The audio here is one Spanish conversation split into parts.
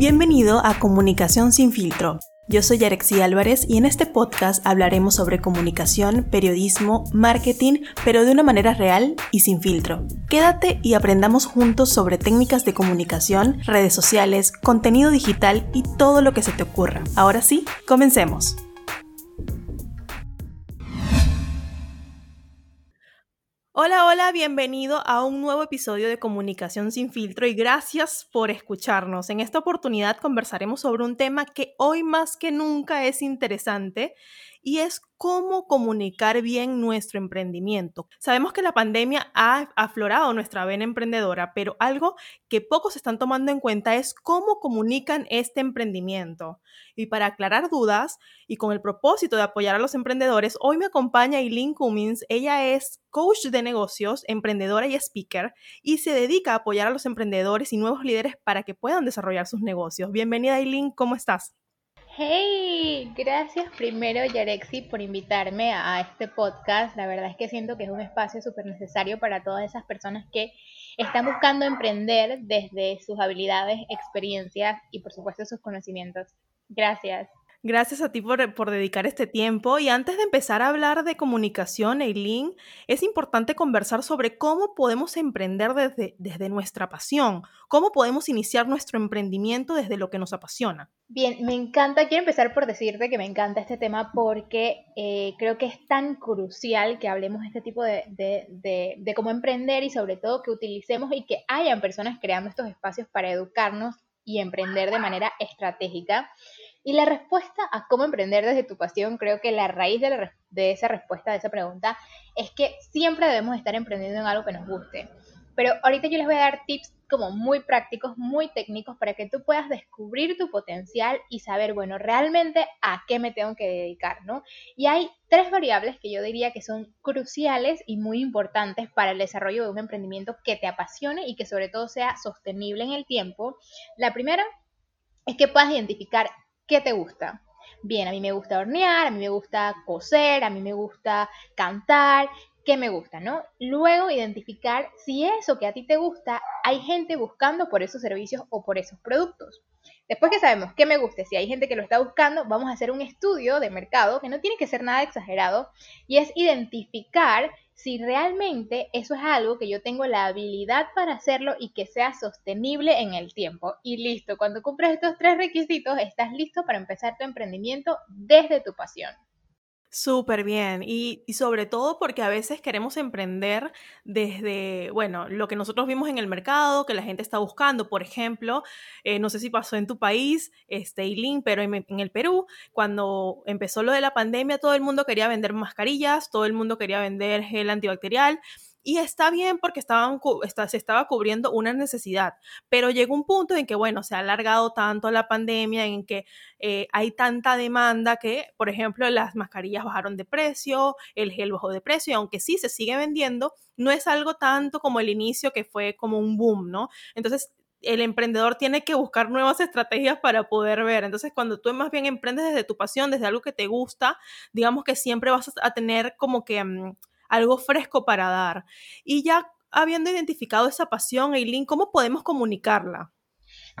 Bienvenido a Comunicación sin filtro. Yo soy Arexi Álvarez y en este podcast hablaremos sobre comunicación, periodismo, marketing, pero de una manera real y sin filtro. Quédate y aprendamos juntos sobre técnicas de comunicación, redes sociales, contenido digital y todo lo que se te ocurra. Ahora sí, comencemos. Hola, hola, bienvenido a un nuevo episodio de Comunicación sin filtro y gracias por escucharnos. En esta oportunidad conversaremos sobre un tema que hoy más que nunca es interesante y es cómo comunicar bien nuestro emprendimiento. Sabemos que la pandemia ha aflorado nuestra vena emprendedora, pero algo que pocos están tomando en cuenta es cómo comunican este emprendimiento. Y para aclarar dudas y con el propósito de apoyar a los emprendedores, hoy me acompaña Eileen Cummins. Ella es coach de negocios, emprendedora y speaker y se dedica a apoyar a los emprendedores y nuevos líderes para que puedan desarrollar sus negocios. Bienvenida Eileen, ¿cómo estás? Hey, gracias primero Yarexi por invitarme a este podcast. La verdad es que siento que es un espacio súper necesario para todas esas personas que están buscando emprender desde sus habilidades, experiencias y por supuesto sus conocimientos. Gracias. Gracias a ti por, dedicar este tiempo. Y antes de empezar a hablar de comunicación, Eileen, es importante conversar sobre cómo podemos emprender desde, desde nuestra pasión, cómo podemos iniciar nuestro emprendimiento desde lo que nos apasiona. Bien, me encanta, quiero empezar por decirte que me encanta este tema porque eh, creo que es tan crucial que hablemos de este tipo de, de, de cómo emprender y sobre todo que utilicemos y que hayan personas creando estos espacios para educarnos y emprender de manera estratégica. Y la respuesta a cómo emprender desde tu pasión, creo que la raíz de, esa respuesta, de esa pregunta, es que siempre debemos estar emprendiendo en algo que nos guste. Pero ahorita yo les voy a dar tips como muy prácticos, muy técnicos, para que tú puedas descubrir tu potencial y saber, bueno, realmente a qué me tengo que dedicar, ¿no? Y hay tres variables que yo diría que son cruciales y muy importantes para el desarrollo de un emprendimiento que te apasione y que sobre todo sea sostenible en el tiempo. La primera es que puedas identificar ¿qué te gusta? Bien, a mí me gusta hornear, a mí me gusta coser, a mí me gusta cantar, ¿qué me gusta, no? Luego identificar si eso que a ti te gusta, hay gente buscando por esos servicios o por esos productos. Después que sabemos qué me gusta, si hay gente que lo está buscando, vamos a hacer un estudio de mercado que no tiene que ser nada exagerado y es identificar si realmente eso es algo que yo tengo la habilidad para hacerlo y que sea sostenible en el tiempo. Y listo, cuando cumples estos tres requisitos, estás listo para empezar tu emprendimiento desde tu pasión. Súper bien. Y, sobre todo porque a veces queremos emprender desde, bueno, lo que nosotros vimos en el mercado, que la gente está buscando. Por ejemplo, eh, no sé si pasó en tu país, este, pero en, en, el Perú, cuando empezó lo de la pandemia, todo el mundo quería vender mascarillas, todo el mundo quería vender gel antibacterial. Y está bien porque estaban, se estaba cubriendo una necesidad, pero llegó un punto en que, bueno, se ha alargado tanto la pandemia, en que eh, hay tanta demanda que, por ejemplo, las mascarillas bajaron de precio, el gel bajó de precio, y aunque sí se sigue vendiendo, no es algo tanto como el inicio que fue como un boom, ¿no? Entonces, el emprendedor tiene que buscar nuevas estrategias para poder ver. Entonces, cuando tú más bien emprendes desde tu pasión, desde algo que te gusta, digamos que siempre vas a tener como que... Mm, algo fresco para dar. Y ya habiendo identificado esa pasión, Eileen, ¿cómo podemos comunicarla?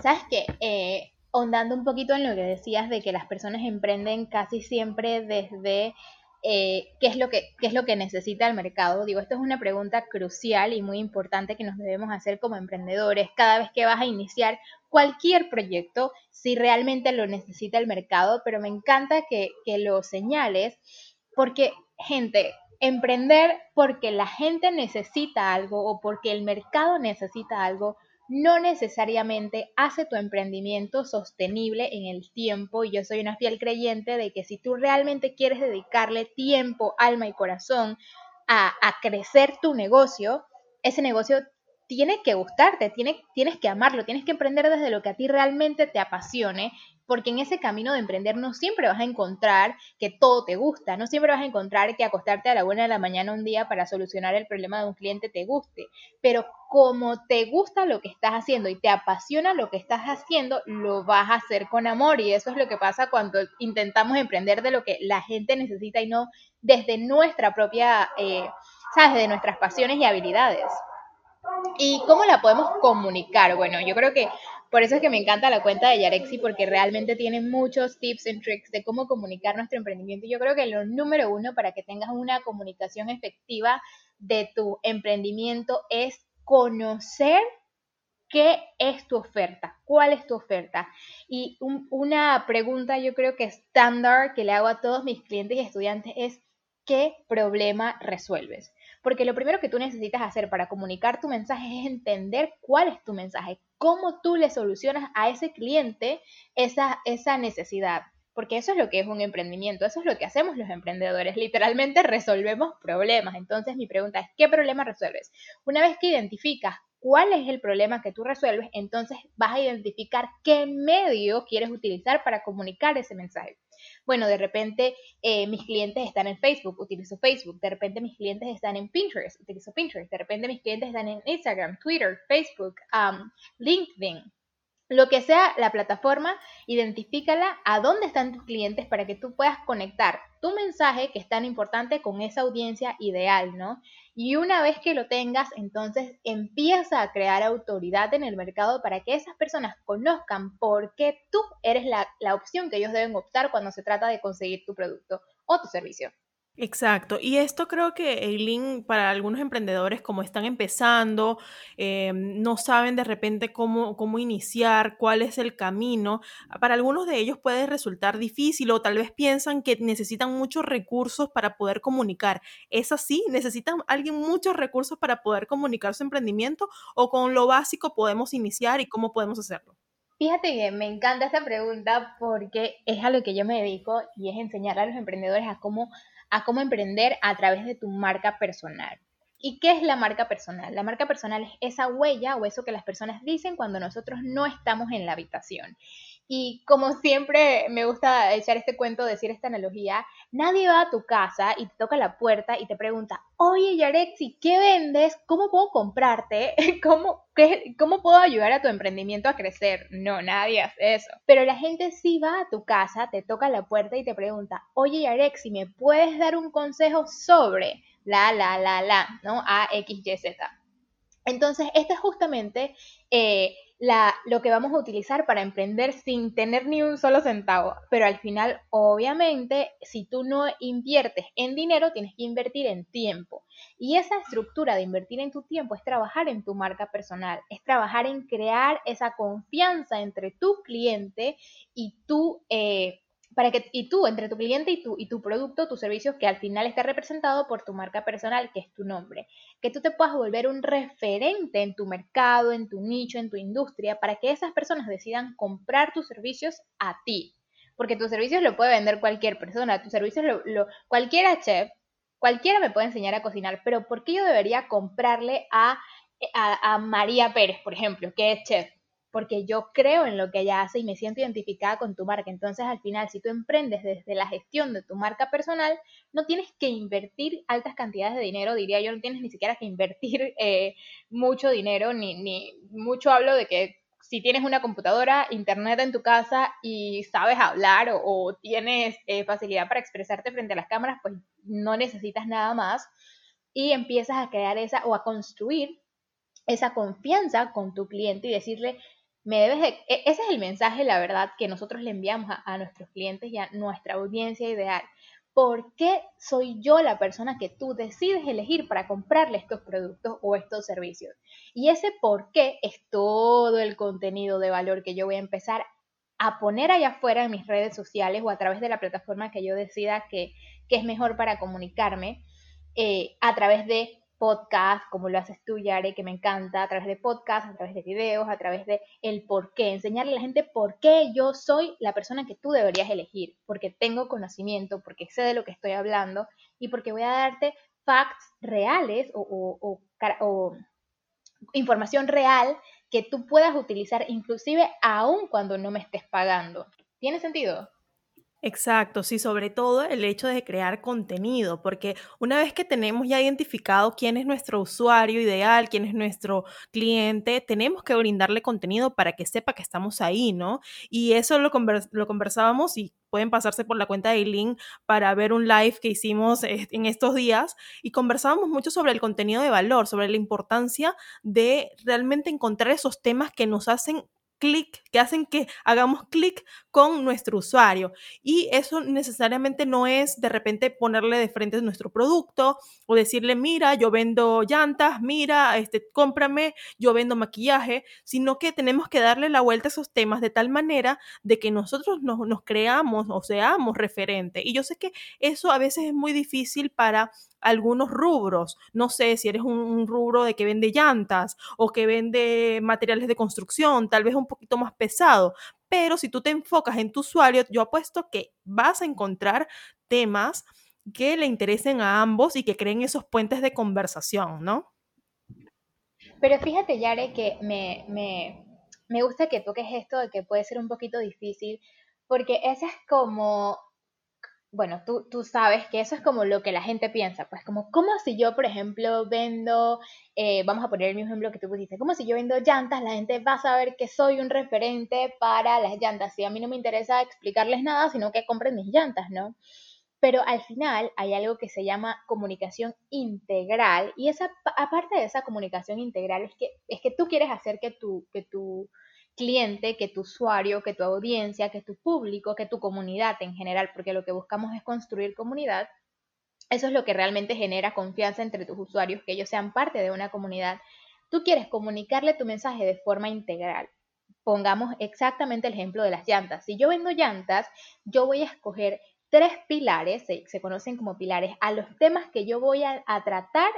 Sabes que, eh, ahondando un poquito en lo que decías de que las personas emprenden casi siempre desde eh, ¿qué, es lo que, qué es lo que necesita el mercado. Digo, esto es una pregunta crucial y muy importante que nos debemos hacer como emprendedores cada vez que vas a iniciar cualquier proyecto, si realmente lo necesita el mercado, pero me encanta que, que lo señales porque, gente, Emprender porque la gente necesita algo o porque el mercado necesita algo no necesariamente hace tu emprendimiento sostenible en el tiempo. Y yo soy una fiel creyente de que si tú realmente quieres dedicarle tiempo, alma y corazón a, crecer tu negocio, ese negocio tiene que gustarte, tiene, tienes que amarlo, tienes que emprender desde lo que a ti realmente te apasione porque en ese camino de emprender no siempre vas a encontrar que todo te gusta, no siempre vas a encontrar que acostarte a la buena de la mañana un día para solucionar el problema de un cliente te guste, pero como te gusta lo que estás haciendo y te apasiona lo que estás haciendo, lo vas a hacer con amor. Y eso es lo que pasa cuando intentamos emprender de lo que la gente necesita y no desde nuestra propia, eh, sabes, de nuestras pasiones y habilidades. ¿Y cómo la podemos comunicar? Bueno, yo creo que Por eso es que me encanta la cuenta de Yarexi porque realmente tiene muchos tips y tricks de cómo comunicar nuestro emprendimiento. Yo creo que lo número uno para que tengas una comunicación efectiva de tu emprendimiento es conocer qué es tu oferta, cuál es tu oferta. Y una pregunta yo creo que estándar que le hago a todos mis clientes y estudiantes es, ¿qué problema resuelves? Porque lo primero que tú necesitas hacer para comunicar tu mensaje es entender cuál es tu mensaje, cómo tú le solucionas a ese cliente esa, esa necesidad. Porque eso es lo que es un emprendimiento, eso es lo que hacemos los emprendedores, literalmente resolvemos problemas. Entonces mi pregunta es, ¿qué problema resuelves? Una vez que identificas cuál es el problema que tú resuelves, entonces vas a identificar qué medio quieres utilizar para comunicar ese mensaje. Bueno, de repente eh, mis clientes están en Facebook, utilizo Facebook. De repente mis clientes están en Pinterest, utilizo Pinterest. De repente mis clientes están en Instagram, Twitter, Facebook, um, LinkedIn. Lo que sea la plataforma, identifícala a dónde están tus clientes para que tú puedas conectar tu mensaje, que es tan importante, con esa audiencia ideal, ¿no? Y una vez que lo tengas, entonces empieza a crear autoridad en el mercado para que esas personas conozcan por qué tú eres la, la opción que ellos deben optar cuando se trata de conseguir tu producto o tu servicio. Exacto, y esto creo que, Eileen, para algunos emprendedores como están empezando, eh, no saben de repente cómo, cómo iniciar, cuál es el camino, para algunos de ellos puede resultar difícil o tal vez piensan que necesitan muchos recursos para poder comunicar. ¿Es así? ¿Necesitan alguien muchos recursos para poder comunicar su emprendimiento o con lo básico podemos iniciar y cómo podemos hacerlo? Fíjate que me encanta esta pregunta porque es a lo que yo me dedico y es enseñar a los emprendedores a cómo a cómo emprender a través de tu marca personal. ¿Y qué es la marca personal? La marca personal es esa huella o eso que las personas dicen cuando nosotros no estamos en la habitación. Y como siempre me gusta echar este cuento, decir esta analogía, nadie va a tu casa y te toca la puerta y te pregunta, oye Yarexi, ¿qué vendes? ¿Cómo puedo comprarte? ¿Cómo, ¿Cómo puedo ayudar a tu emprendimiento a crecer? No, nadie hace eso. Pero la gente sí va a tu casa, te toca la puerta y te pregunta, oye Yarexi, ¿me puedes dar un consejo sobre la, la, la, la, ¿no? A, X, Y, Z. Entonces, este es justamente... Eh, lo que vamos a utilizar para emprender sin tener ni un solo centavo. Pero al final, obviamente, si tú no inviertes en dinero, tienes que invertir en tiempo. Y esa estructura de invertir en tu tiempo es trabajar en tu marca personal, es trabajar en crear esa confianza entre tu cliente y tu... Eh, para que y tú entre tu cliente y tu y tu producto, tu servicio que al final está representado por tu marca personal, que es tu nombre, que tú te puedas volver un referente en tu mercado, en tu nicho, en tu industria, para que esas personas decidan comprar tus servicios a ti, porque tus servicios lo puede vender cualquier persona, tus servicios lo, lo cualquiera chef, cualquiera me puede enseñar a cocinar, pero ¿por qué yo debería comprarle a, a, a María Pérez, por ejemplo, que es chef? Porque yo creo en lo que ella hace y me siento identificada con tu marca. Entonces, al final, si tú emprendes desde la gestión de tu marca personal, no tienes que invertir altas cantidades de dinero, diría yo, no tienes ni siquiera que invertir eh, mucho dinero, ni, ni mucho hablo de que si tienes una computadora, internet en tu casa y sabes hablar o, tienes eh, facilidad para expresarte frente a las cámaras, pues no necesitas nada más y empiezas a crear esa o a construir esa confianza con tu cliente y decirle, me e, ese es el mensaje, la verdad, que nosotros le enviamos a, nuestros clientes y a nuestra audiencia ideal. ¿Por qué soy yo la persona que tú decides elegir para comprarle estos productos o estos servicios? Y ese por qué es todo el contenido de valor que yo voy a empezar a poner allá afuera en mis redes sociales o a través de la plataforma que yo decida que, es mejor para comunicarme, eh, a través de podcast, como lo haces tú, Yare, que me encanta, a través de podcast, a través de videos, a través de el por qué, enseñarle a la gente por qué yo soy la persona que tú deberías elegir, porque tengo conocimiento, porque sé de lo que estoy hablando y porque voy a darte facts reales o, o información real que tú puedas utilizar inclusive aún cuando no me estés pagando. ¿Tiene sentido? Exacto, sí, sobre todo el hecho de crear contenido, porque una vez que tenemos ya identificado quién es nuestro usuario ideal, quién es nuestro cliente, tenemos que brindarle contenido para que sepa que estamos ahí, ¿no? Y eso lo, lo conversábamos y pueden pasarse por la cuenta de Eileen para ver un live que hicimos en estos días y conversábamos mucho sobre el contenido de valor, sobre la importancia de realmente encontrar esos temas que nos hacen clic, que hacen que hagamos clic con nuestro usuario. Y eso necesariamente no es de repente ponerle de frente nuestro producto o decirle, mira, yo vendo llantas, mira, este, cómprame, yo vendo maquillaje, sino que tenemos que darle la vuelta a esos temas de tal manera de que nosotros nos, nos creamos o seamos referente. Y yo sé que eso a veces es muy difícil para algunos rubros. No sé si eres un, rubro de que vende llantas o que vende materiales de construcción, tal vez un poquito más pesado. Pero si tú te enfocas en tu usuario, yo apuesto que vas a encontrar temas que le interesen a ambos y que creen esos puentes de conversación, ¿no? Pero fíjate, Yare, que me, me, me gusta que toques esto de que puede ser un poquito difícil, porque esa es como bueno, tú, tú, sabes que eso es como lo que la gente piensa, pues como, ¿cómo si yo, por ejemplo, vendo, eh, vamos a poner el mismo ejemplo que tú pusiste, como si yo vendo llantas, la gente va a saber que soy un referente para las llantas, y a mí no me interesa explicarles nada, sino que compren mis llantas, ¿no? Pero al final hay algo que se llama comunicación integral, y esa, aparte de esa comunicación integral, es que, es que tú quieres hacer que tu, que tu cliente, que tu usuario, que tu audiencia, que tu público, que tu comunidad en general, porque lo que buscamos es construir comunidad. Eso es lo que realmente genera confianza entre tus usuarios, que ellos sean parte de una comunidad. Tú quieres comunicarle tu mensaje de forma integral. Pongamos exactamente el ejemplo de las llantas. Si yo vendo llantas, yo voy a escoger tres pilares, se, conocen como pilares, a los temas que yo voy a, a tratar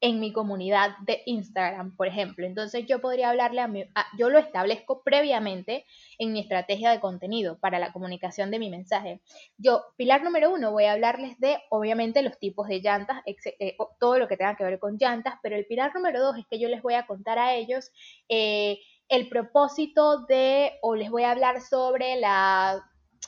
en mi comunidad de Instagram, por ejemplo. Entonces yo podría hablarle a mi, yo lo establezco previamente en mi estrategia de contenido para la comunicación de mi mensaje. Yo, pilar número uno, voy a hablarles de, obviamente, los tipos de llantas, eh, todo lo que tenga que ver con llantas, pero el pilar número dos es que yo les voy a contar a ellos eh, el propósito de, o les voy a hablar sobre la,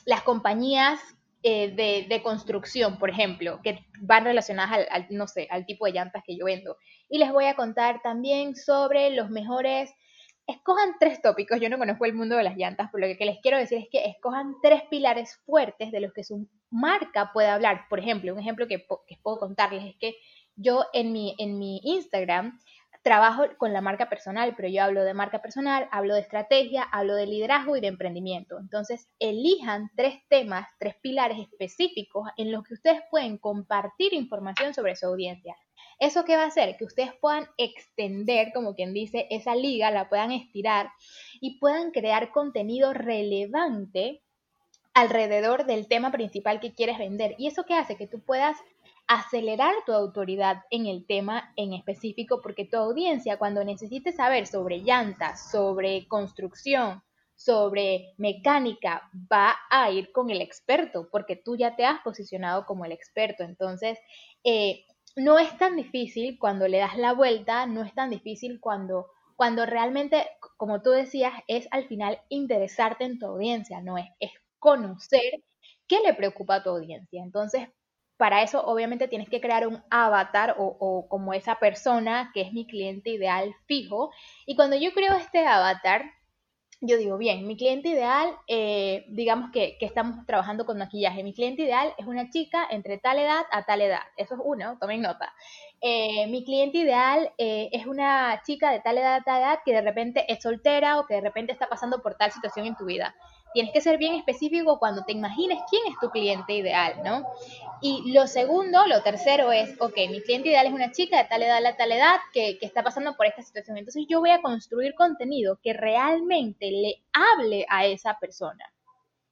las compañías eh, de, construcción, por ejemplo, que van relacionadas al, no sé, al tipo de llantas que yo vendo. Y les voy a contar también sobre los mejores, escojan tres tópicos, yo no conozco el mundo de las llantas, pero lo que les quiero decir es que escojan tres pilares fuertes de los que su marca puede hablar. Por ejemplo, un ejemplo que, que puedo contarles es que yo en mi, en mi Instagram trabajo con la marca personal, pero yo hablo de marca personal, hablo de estrategia, hablo de liderazgo y de emprendimiento. Entonces, elijan tres temas, tres pilares específicos en los que ustedes pueden compartir información sobre su audiencia. ¿Eso qué va a hacer? Que ustedes puedan extender, como quien dice, esa liga, la puedan estirar y puedan crear contenido relevante alrededor del tema principal que quieres vender. ¿Y eso qué hace? Que tú puedas acelerar tu autoridad en el tema en específico, porque tu audiencia cuando necesite saber sobre llantas, sobre construcción, sobre mecánica, va a ir con el experto, porque tú ya te has posicionado como el experto. Entonces, eh, no es tan difícil cuando le das la vuelta, no es tan difícil cuando, cuando realmente, como tú decías, es al final interesarte en tu audiencia, no es, es conocer qué le preocupa a tu audiencia. Entonces, para eso obviamente tienes que crear un avatar o, como esa persona que es mi cliente ideal fijo. Y cuando yo creo este avatar, yo digo, bien, mi cliente ideal, eh, digamos que, estamos trabajando con maquillaje. Mi cliente ideal es una chica entre tal edad a tal edad. Eso es uno, tomen nota. Eh, mi cliente ideal eh, es una chica de tal edad a tal edad que de repente es soltera o que de repente está pasando por tal situación en tu vida. Tienes que ser bien específico cuando te imagines quién es tu cliente ideal, ¿no? Y lo segundo, lo tercero es, ok, mi cliente ideal es una chica de tal edad a tal edad que, que está pasando por esta situación. Entonces yo voy a construir contenido que realmente le hable a esa persona.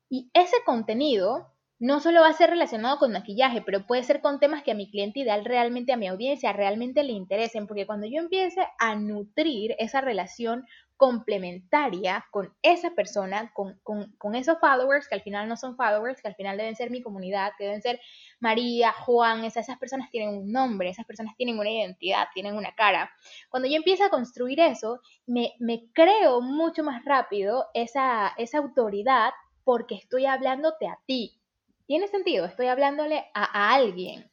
Y ese contenido no solo va a ser relacionado con maquillaje, pero puede ser con temas que a mi cliente ideal realmente, a mi audiencia, realmente le interesen, porque cuando yo empiece a nutrir esa relación complementaria con esa persona, con, esos followers, que al final no son followers, que al final deben ser mi comunidad, que deben ser María, Juan, esas, esas personas tienen un nombre, esas personas tienen una identidad, tienen una cara. Cuando yo empiezo a construir eso, me, creo mucho más rápido esa, esa autoridad porque estoy hablándote a ti, tiene sentido, estoy hablándole a, alguien.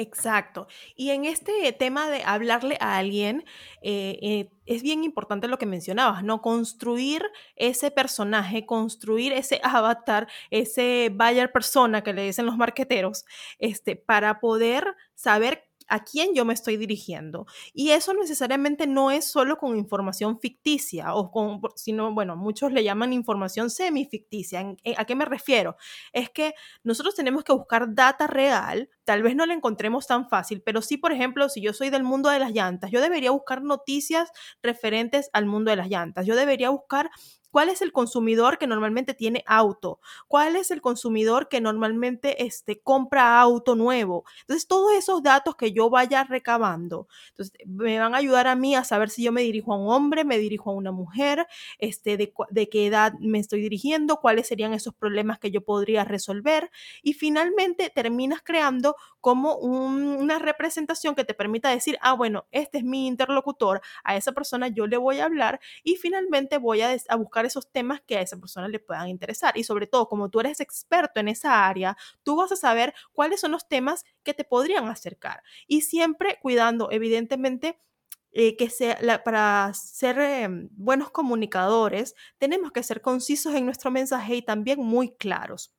Exacto. Y en este tema de hablarle a alguien, eh, eh, es bien importante lo que mencionabas, ¿no? Construir ese personaje, construir ese avatar, ese buyer persona que le dicen los marqueteros, este, para poder saber a quién yo me estoy dirigiendo. Y eso necesariamente no es solo con información ficticia o con, sino, bueno, muchos le llaman información semificticia. ¿A qué me refiero? Es que nosotros tenemos que buscar data real, tal vez no la encontremos tan fácil, pero sí, por ejemplo, si yo soy del mundo de las llantas, yo debería buscar noticias referentes al mundo de las llantas. Yo debería buscar ¿Cuál es el consumidor que normalmente tiene auto? ¿Cuál es el consumidor que normalmente este, compra auto nuevo? Entonces, todos esos datos que yo vaya recabando, entonces, me van a ayudar a mí a saber si yo me dirijo a un hombre, me dirijo a una mujer, este, de, qué edad me estoy dirigiendo, cuáles serían esos problemas que yo podría resolver. Y finalmente terminas creando como una representación que te permita decir, ah, bueno, este es mi interlocutor, a esa persona yo le voy a hablar y finalmente voy a, a buscar esos temas que a esa persona le puedan interesar. Y sobre todo, como tú eres experto en esa área, tú vas a saber cuáles son los temas que te podrían acercar. Y siempre cuidando, evidentemente, eh, que sea, para ser em, buenos comunicadores, tenemos que ser concisos en nuestro mensaje y también muy claros.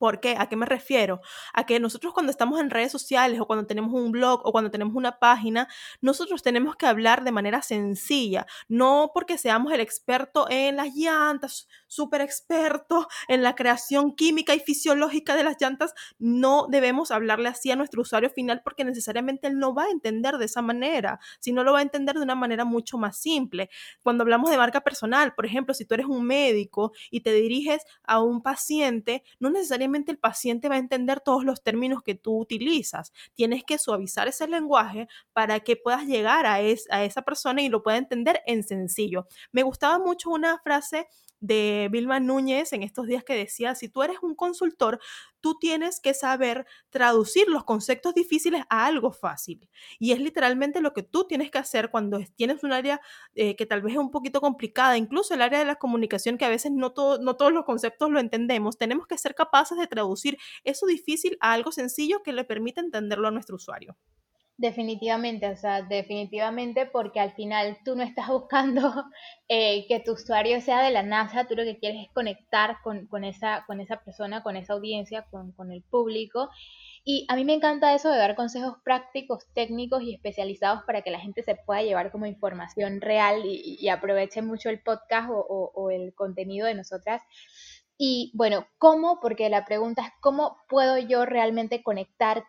¿Por qué? ¿A qué me refiero? A que nosotros cuando estamos en redes sociales o cuando tenemos un blog o cuando tenemos una página, nosotros tenemos que hablar de manera sencilla, no porque seamos el experto en las llantas, súper experto en la creación química y fisiológica de las llantas, no debemos hablarle así a nuestro usuario final porque necesariamente él no va a entender de esa manera, sino lo va a entender de una manera mucho más simple. Cuando hablamos de marca personal, por ejemplo, si tú eres un médico y te diriges a un paciente, no necesariamente el paciente va a entender todos los términos que tú utilizas. Tienes que suavizar ese lenguaje para que puedas llegar a, a esa persona y lo pueda entender en sencillo. Me gustaba mucho una frase de Vilma Núñez en estos días que decía, si tú eres un consultor, tú tienes que saber traducir los conceptos difíciles a algo fácil. Y es literalmente lo que tú tienes que hacer cuando tienes un área eh, que tal vez es un poquito complicada, incluso el área de la comunicación que a veces no, no todos los conceptos lo entendemos, tenemos que ser capaces de traducir eso difícil a algo sencillo que le permita entenderlo a nuestro usuario. Definitivamente, o sea, definitivamente porque al final tú no estás buscando eh, que tu usuario sea de la NASA, tú lo que quieres es conectar con, esa, con esa persona, con esa audiencia, con, el público. Y a mí me encanta eso de dar consejos prácticos, técnicos y especializados para que la gente se pueda llevar como información real y, aproveche mucho el podcast o, o el contenido de nosotras. Y bueno, ¿cómo? Porque la pregunta es, ¿cómo puedo yo realmente conectar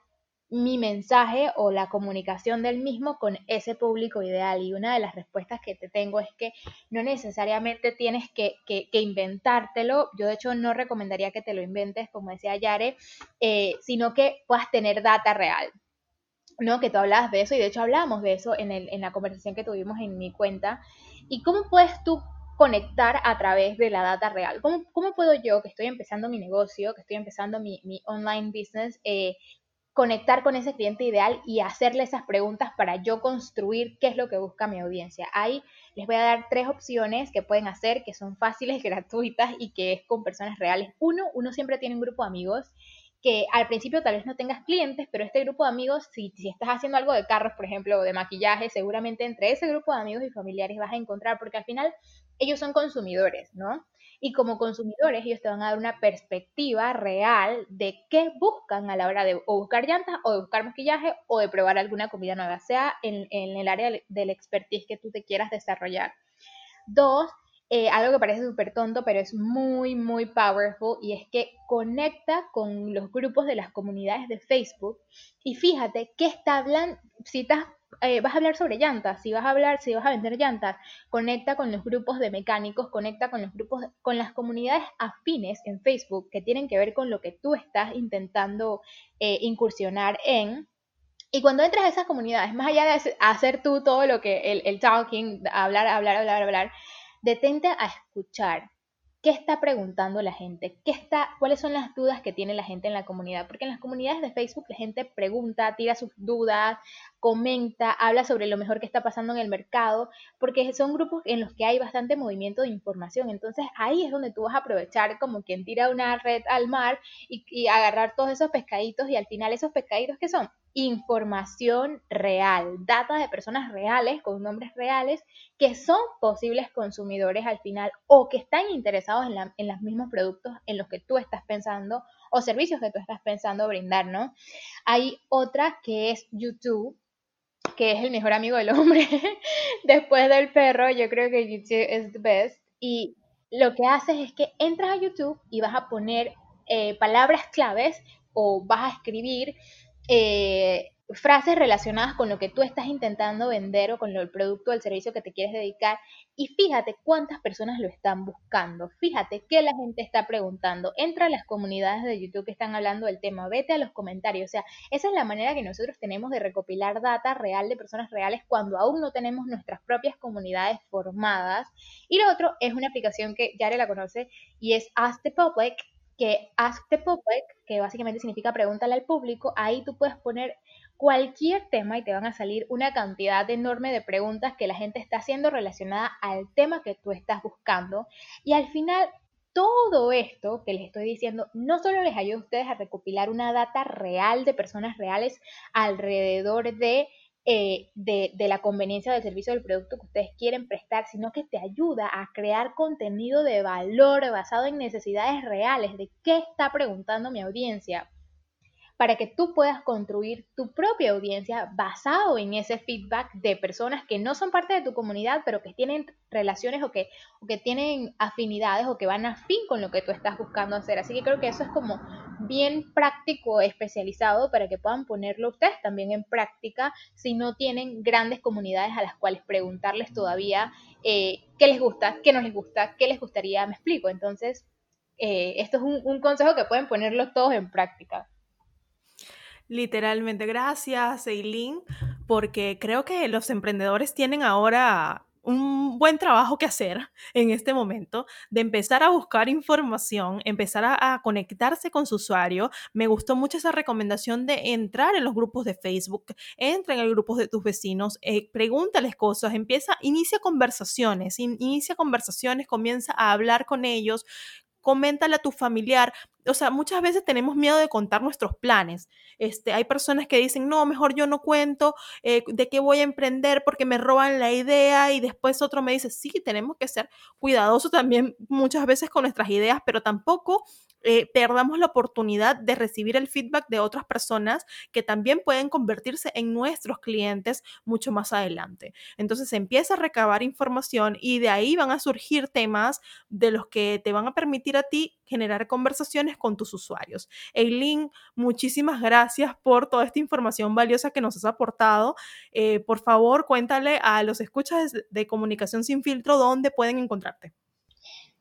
mi mensaje o la comunicación del mismo con ese público ideal. Y una de las respuestas que te tengo es que no necesariamente tienes que, inventártelo. Yo de hecho no recomendaría que te lo inventes, como decía Yare, eh, sino que puedas tener data real. ¿no? Que tú hablabas de eso y de hecho hablamos de eso en, el, en la conversación que tuvimos en mi cuenta. ¿Y cómo puedes tú conectar a través de la data real? ¿Cómo, cómo puedo yo, que estoy empezando mi negocio, que estoy empezando mi, mi online business, eh, conectar con ese cliente ideal y hacerle esas preguntas para yo construir qué es lo que busca mi audiencia. Ahí les voy a dar tres opciones que pueden hacer, que son fáciles, gratuitas y que es con personas reales. Uno, uno siempre tiene un grupo de amigos que al principio tal vez no tengas clientes, pero este grupo de amigos, si, si estás haciendo algo de carros, por ejemplo, o de maquillaje, seguramente entre ese grupo de amigos y familiares vas a encontrar, porque al final ellos son consumidores, ¿no? Y como consumidores, ellos te van a dar una perspectiva real de qué buscan a la hora de buscar llantas o de buscar maquillaje o de probar alguna comida nueva, sea en, el área del expertise que tú te quieras desarrollar. Dos, eh, algo que parece súper tonto, pero es muy, muy powerful, y es que conecta con los grupos de las comunidades de Facebook y fíjate qué está hablando, si eh, vas a hablar sobre llantas, si vas a hablar, si vas a vender llantas, conecta con los grupos de mecánicos, conecta con los grupos, con las comunidades afines en Facebook que tienen que ver con lo que tú estás intentando eh, incursionar en. Y cuando entras a esas comunidades, más allá de hacer tú todo lo que el, el talking, hablar, hablar, hablar, hablar, detente a escuchar qué está preguntando la gente, qué está, cuáles son las dudas que tiene la gente en la comunidad, porque en las comunidades de Facebook la gente pregunta, tira sus dudas, comenta, habla sobre lo mejor que está pasando en el mercado, porque son grupos en los que hay bastante movimiento de información, entonces ahí es donde tú vas a aprovechar como quien tira una red al mar y, agarrar todos esos pescaditos y al final esos pescaditos que son información real, data de personas reales con nombres reales que son posibles consumidores al final o que están interesados en, en los mismos productos en los que tú estás pensando o servicios que tú estás pensando brindar, ¿no? Hay otra que es YouTube, que es el mejor amigo del hombre. Después del perro, yo creo que YouTube es the best. Y lo que haces es que entras a YouTube y vas a poner eh, palabras claves o vas a escribir eh, frases relacionadas con lo que tú estás intentando vender o con el producto o el servicio que te quieres dedicar y fíjate cuántas personas lo están buscando, fíjate qué la gente está preguntando, entra a las comunidades de YouTube que están hablando del tema, vete a los comentarios, o sea, esa es la manera que nosotros tenemos de recopilar data real de personas reales cuando aún no tenemos nuestras propias comunidades formadas. Y lo otro es una aplicación que Yare la conoce y es Ask the Public, que Ask the Public, que básicamente significa pregúntale al público, ahí tú puedes poner cualquier tema y te van a salir una cantidad enorme de preguntas que la gente está haciendo relacionada al tema que tú estás buscando. Y al final, todo esto que les estoy diciendo no solo les ayuda a ustedes a recopilar una data real de personas reales alrededor de, eh, de, de, la conveniencia del servicio del producto que ustedes quieren prestar, sino que te ayuda a crear contenido de valor basado en necesidades reales de qué está preguntando mi audiencia para que tú puedas construir tu propia audiencia basado en ese feedback de personas que no son parte de tu comunidad, pero que tienen relaciones o que, que tienen afinidades o que van a fin con lo que tú estás buscando hacer. Así que creo que eso es como bien práctico, especializado para que puedan ponerlo ustedes también en práctica si no tienen grandes comunidades a las cuales preguntarles todavía eh, qué les gusta, qué no les gusta, qué les gustaría, me explico. Entonces, eh, esto es un, un consejo que pueden ponerlo todos en práctica. Literalmente, gracias, Eileen, porque creo que los emprendedores tienen ahora un buen trabajo que hacer en este momento de empezar a buscar información, empezar a, conectarse con su usuario. Me gustó mucho esa recomendación de entrar en los grupos de Facebook, entra en el grupo de tus vecinos, eh, pregúntales cosas, empieza, inicia conversaciones, inicia conversaciones, comienza a hablar con ellos, coméntale a tu familiar. O sea, muchas veces tenemos miedo de contar nuestros planes. Este, hay personas que dicen, no, mejor yo no cuento eh, de qué voy a emprender porque me roban la idea y después otro me dice, sí, tenemos que ser cuidadosos también muchas veces con nuestras ideas, pero tampoco eh, perdamos la oportunidad de recibir el feedback de otras personas que también pueden convertirse en nuestros clientes mucho más adelante. Entonces empieza a recabar información y de ahí van a surgir temas de los que te van a permitir a ti generar conversaciones con tus usuarios. Eileen, muchísimas gracias por toda esta información valiosa que nos has aportado. Eh, por favor, cuéntale a los escuchas de comunicación sin filtro dónde pueden encontrarte.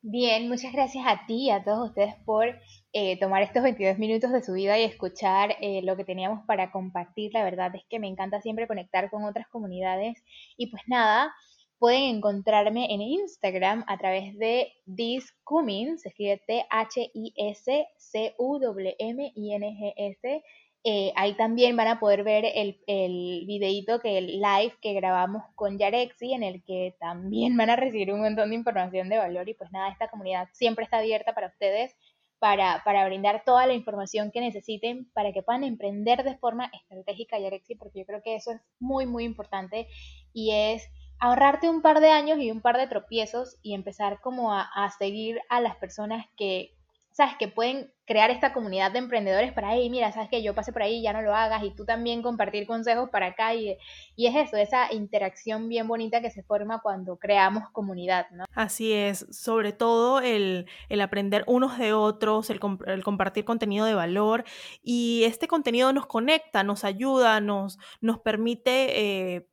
Bien, muchas gracias a ti y a todos ustedes por eh, tomar estos 22 minutos de su vida y escuchar eh, lo que teníamos para compartir. La verdad es que me encanta siempre conectar con otras comunidades. Y pues nada, pueden encontrarme en Instagram a través de Discumins, se escribe T-H-I-S-C-U-M-I-N-G-S. Eh, ahí también van a poder ver el, el videito que el live que grabamos con Yarexi, en el que también van a recibir un montón de información de valor. Y pues nada, esta comunidad siempre está abierta para ustedes, para, para brindar toda la información que necesiten para que puedan emprender de forma estratégica Yarexi, porque yo creo que eso es muy, muy importante y es ahorrarte un par de años y un par de tropiezos y empezar como a, seguir a las personas que, sabes, que pueden crear esta comunidad de emprendedores para, ahí, mira, sabes que yo pasé por ahí, ya no lo hagas, y tú también compartir consejos para acá, y, y, es eso, esa interacción bien bonita que se forma cuando creamos comunidad, ¿no? Así es, sobre todo el, el aprender unos de otros, el, el, compartir contenido de valor, y este contenido nos conecta, nos ayuda, nos, nos permite... Eh,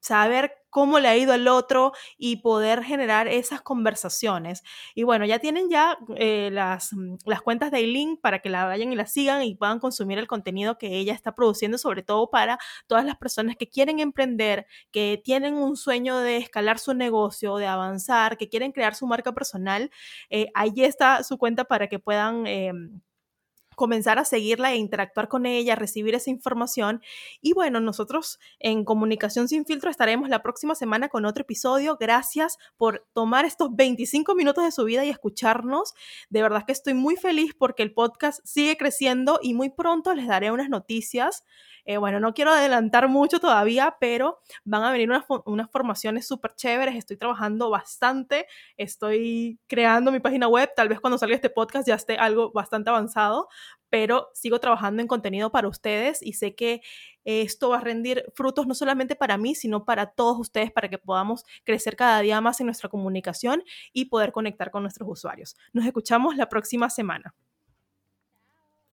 saber cómo le ha ido al otro y poder generar esas conversaciones. Y bueno, ya tienen ya eh, las, mm, las cuentas de Eileen para que la vayan y la sigan y puedan consumir el contenido que ella está produciendo, sobre todo para todas las personas que quieren emprender, que tienen un sueño de escalar su negocio, de avanzar, que quieren crear su marca personal. Eh, ahí está su cuenta para que puedan... Eh, comenzar a seguirla e interactuar con ella, recibir esa información. Y bueno, nosotros en Comunicación sin filtro estaremos la próxima semana con otro episodio. Gracias por tomar estos 25 minutos de su vida y escucharnos. De verdad que estoy muy feliz porque el podcast sigue creciendo y muy pronto les daré unas noticias Eh, bueno, no quiero adelantar mucho todavía, pero van a venir unas, unas formaciones súper chéveres. Estoy trabajando bastante, estoy creando mi página web. Tal vez cuando salga este podcast ya esté algo bastante avanzado, pero sigo trabajando en contenido para ustedes y sé que esto va a rendir frutos no solamente para mí, sino para todos ustedes, para que podamos crecer cada día más en nuestra comunicación y poder conectar con nuestros usuarios. Nos escuchamos la próxima semana.